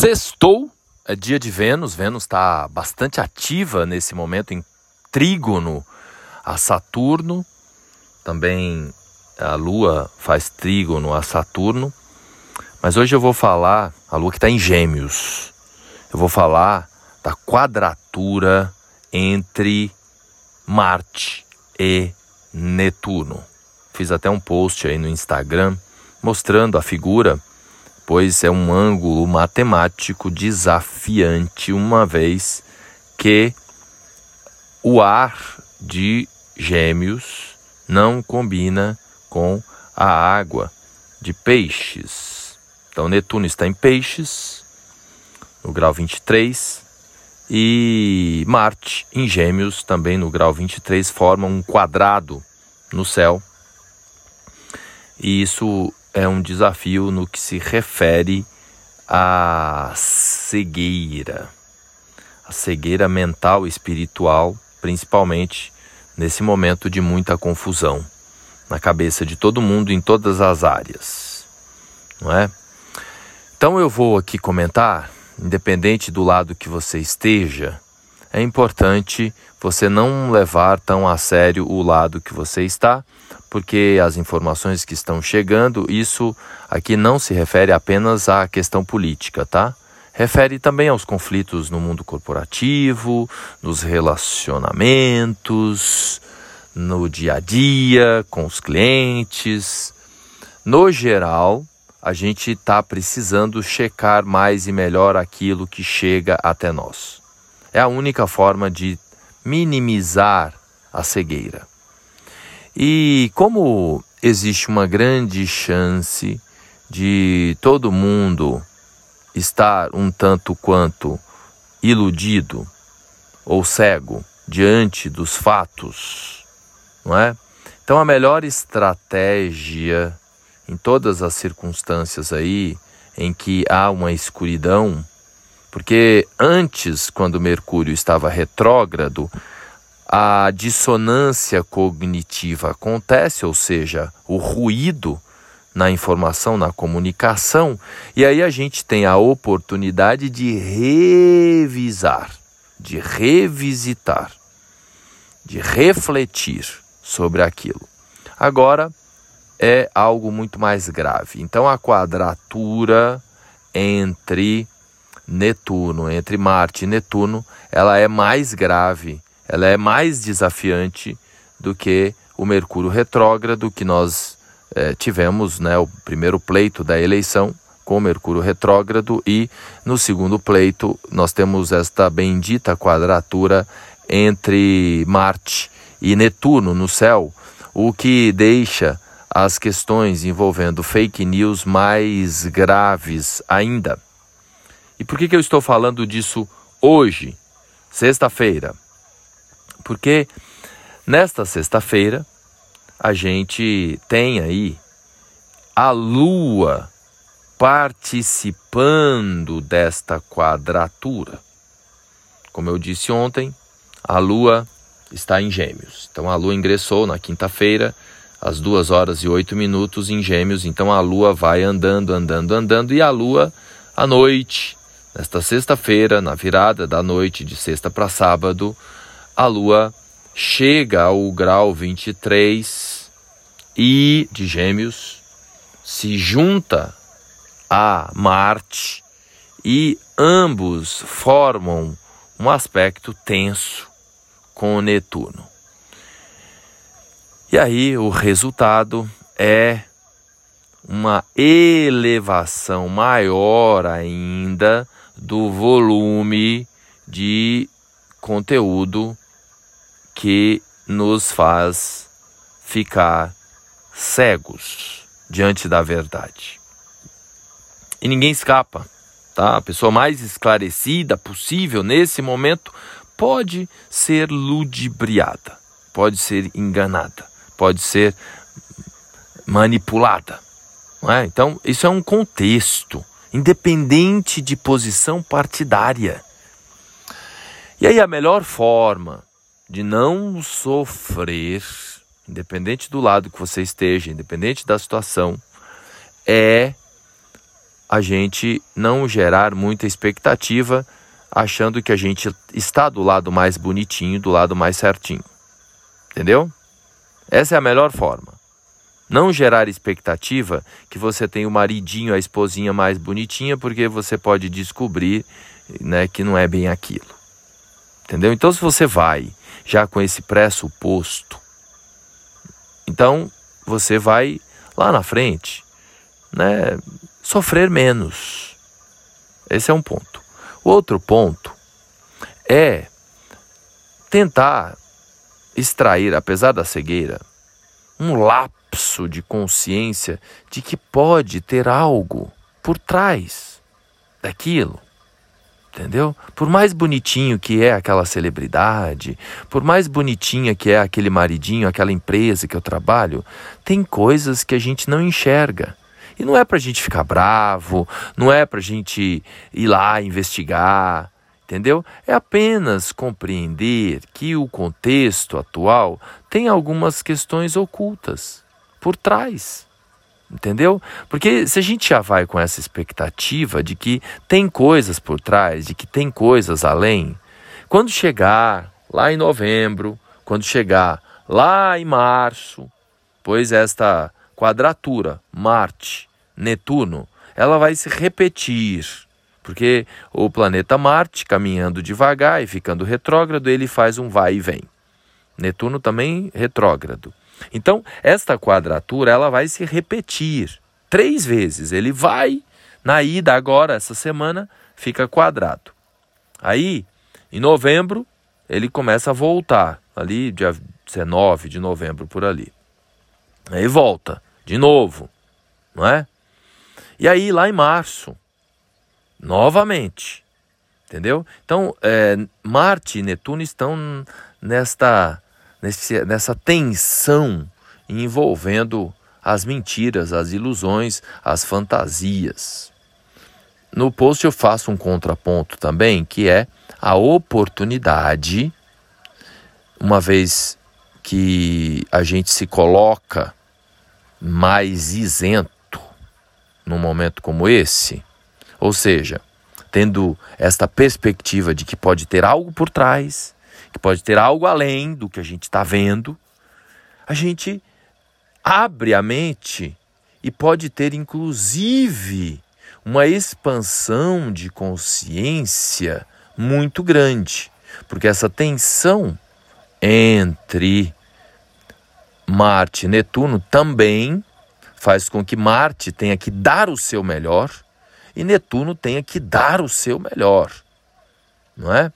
Sextou, é dia de Vênus. Vênus está bastante ativa nesse momento em trígono a Saturno. Também a Lua faz trígono a Saturno. Mas hoje eu vou falar, a Lua que está em Gêmeos, eu vou falar da quadratura entre Marte e Netuno. Fiz até um post aí no Instagram mostrando a figura pois é um ângulo matemático desafiante, uma vez que o ar de Gêmeos não combina com a água de Peixes. Então, Netuno está em Peixes, no grau 23, e Marte em Gêmeos, também no grau 23, forma um quadrado no céu. E isso é um desafio no que se refere à cegueira, a cegueira mental e espiritual, principalmente nesse momento de muita confusão na cabeça de todo mundo em todas as áreas, não é? Então eu vou aqui comentar, independente do lado que você esteja, é importante você não levar tão a sério o lado que você está, porque as informações que estão chegando, isso aqui não se refere apenas à questão política, tá? Refere também aos conflitos no mundo corporativo, nos relacionamentos, no dia a dia, com os clientes. No geral, a gente está precisando checar mais e melhor aquilo que chega até nós. É a única forma de minimizar a cegueira. E como existe uma grande chance de todo mundo estar um tanto quanto iludido ou cego diante dos fatos, não é? Então a melhor estratégia em todas as circunstâncias aí em que há uma escuridão porque antes, quando Mercúrio estava retrógrado, a dissonância cognitiva acontece, ou seja, o ruído na informação, na comunicação, e aí a gente tem a oportunidade de revisar, de revisitar, de refletir sobre aquilo. Agora é algo muito mais grave. Então a quadratura entre Netuno, entre Marte e Netuno, ela é mais grave, ela é mais desafiante do que o Mercúrio retrógrado que nós eh, tivemos, né, o primeiro pleito da eleição com o Mercúrio retrógrado e no segundo pleito nós temos esta bendita quadratura entre Marte e Netuno no céu, o que deixa as questões envolvendo fake news mais graves ainda. E por que, que eu estou falando disso hoje, sexta-feira? Porque nesta sexta-feira a gente tem aí a Lua participando desta quadratura. Como eu disse ontem, a Lua está em Gêmeos. Então a Lua ingressou na quinta-feira, às duas horas e oito minutos em Gêmeos. Então a Lua vai andando, andando, andando, e a Lua à noite Nesta sexta-feira, na virada da noite de sexta para sábado, a Lua chega ao grau 23 e de Gêmeos se junta a Marte e ambos formam um aspecto tenso com Netuno. E aí o resultado é uma elevação maior ainda do volume de conteúdo que nos faz ficar cegos diante da verdade. E ninguém escapa, tá? A pessoa mais esclarecida possível nesse momento pode ser ludibriada, pode ser enganada, pode ser manipulada. É? Então, isso é um contexto independente de posição partidária. E aí a melhor forma de não sofrer, independente do lado que você esteja, independente da situação, é a gente não gerar muita expectativa, achando que a gente está do lado mais bonitinho, do lado mais certinho. Entendeu? Essa é a melhor forma. Não gerar expectativa que você tem o maridinho, a esposinha mais bonitinha, porque você pode descobrir né, que não é bem aquilo. Entendeu? Então, se você vai já com esse pressuposto, então você vai lá na frente, né, sofrer menos. Esse é um ponto. O outro ponto é tentar extrair, apesar da cegueira, um lapso de consciência de que pode ter algo por trás daquilo. Entendeu? Por mais bonitinho que é aquela celebridade, por mais bonitinha que é aquele maridinho, aquela empresa que eu trabalho, tem coisas que a gente não enxerga. E não é para a gente ficar bravo, não é para a gente ir lá investigar, entendeu? É apenas compreender que o contexto atual tem algumas questões ocultas por trás. Entendeu? Porque se a gente já vai com essa expectativa de que tem coisas por trás, de que tem coisas além, quando chegar lá em novembro, quando chegar lá em março, pois esta quadratura Marte-Netuno, ela vai se repetir. Porque o planeta Marte, caminhando devagar e ficando retrógrado, ele faz um vai e vem. Netuno também retrógrado. Então, esta quadratura ela vai se repetir três vezes. Ele vai na ida agora, essa semana, fica quadrado. Aí, em novembro, ele começa a voltar, ali dia 19 de novembro, por ali. Aí volta, de novo, não é? E aí, lá em março, novamente, entendeu? Então, é, Marte e Netuno estão nesta nesse, nessa tensão envolvendo as mentiras, as ilusões, as fantasias. No post eu faço um contraponto também, que é a oportunidade, uma vez que a gente se coloca mais isento num momento como esse, ou seja, tendo esta perspectiva de que pode ter algo por trás, que pode ter algo além do que a gente está vendo, a gente abre a mente e pode ter inclusive uma expansão de consciência muito grande, porque essa tensão entre Marte e Netuno também faz com que Marte tenha que dar o seu melhor e Netuno tenha que dar o seu melhor, não é?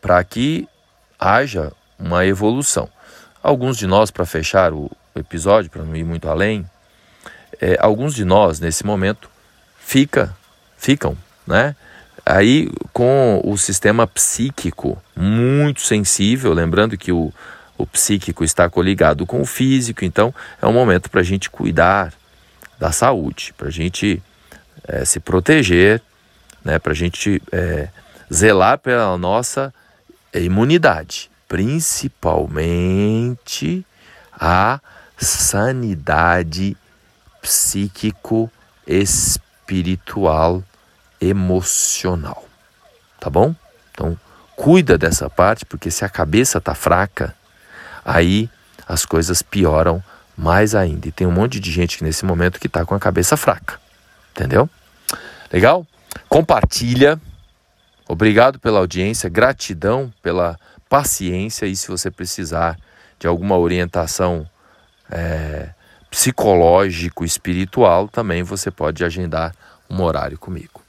Para que haja uma evolução. Alguns de nós, para fechar o episódio, para não ir muito além, é, alguns de nós nesse momento fica, ficam, né? Aí com o sistema psíquico muito sensível, lembrando que o, o psíquico está coligado com o físico, então é um momento para a gente cuidar da saúde, para a gente é, se proteger, né, para a gente é, zelar pela nossa é imunidade, principalmente a sanidade psíquico, espiritual, emocional. Tá bom? Então, cuida dessa parte, porque se a cabeça tá fraca, aí as coisas pioram mais ainda. E tem um monte de gente nesse momento que tá com a cabeça fraca. Entendeu? Legal? Compartilha Obrigado pela audiência, gratidão pela paciência e se você precisar de alguma orientação é, psicológico, espiritual, também você pode agendar um horário comigo.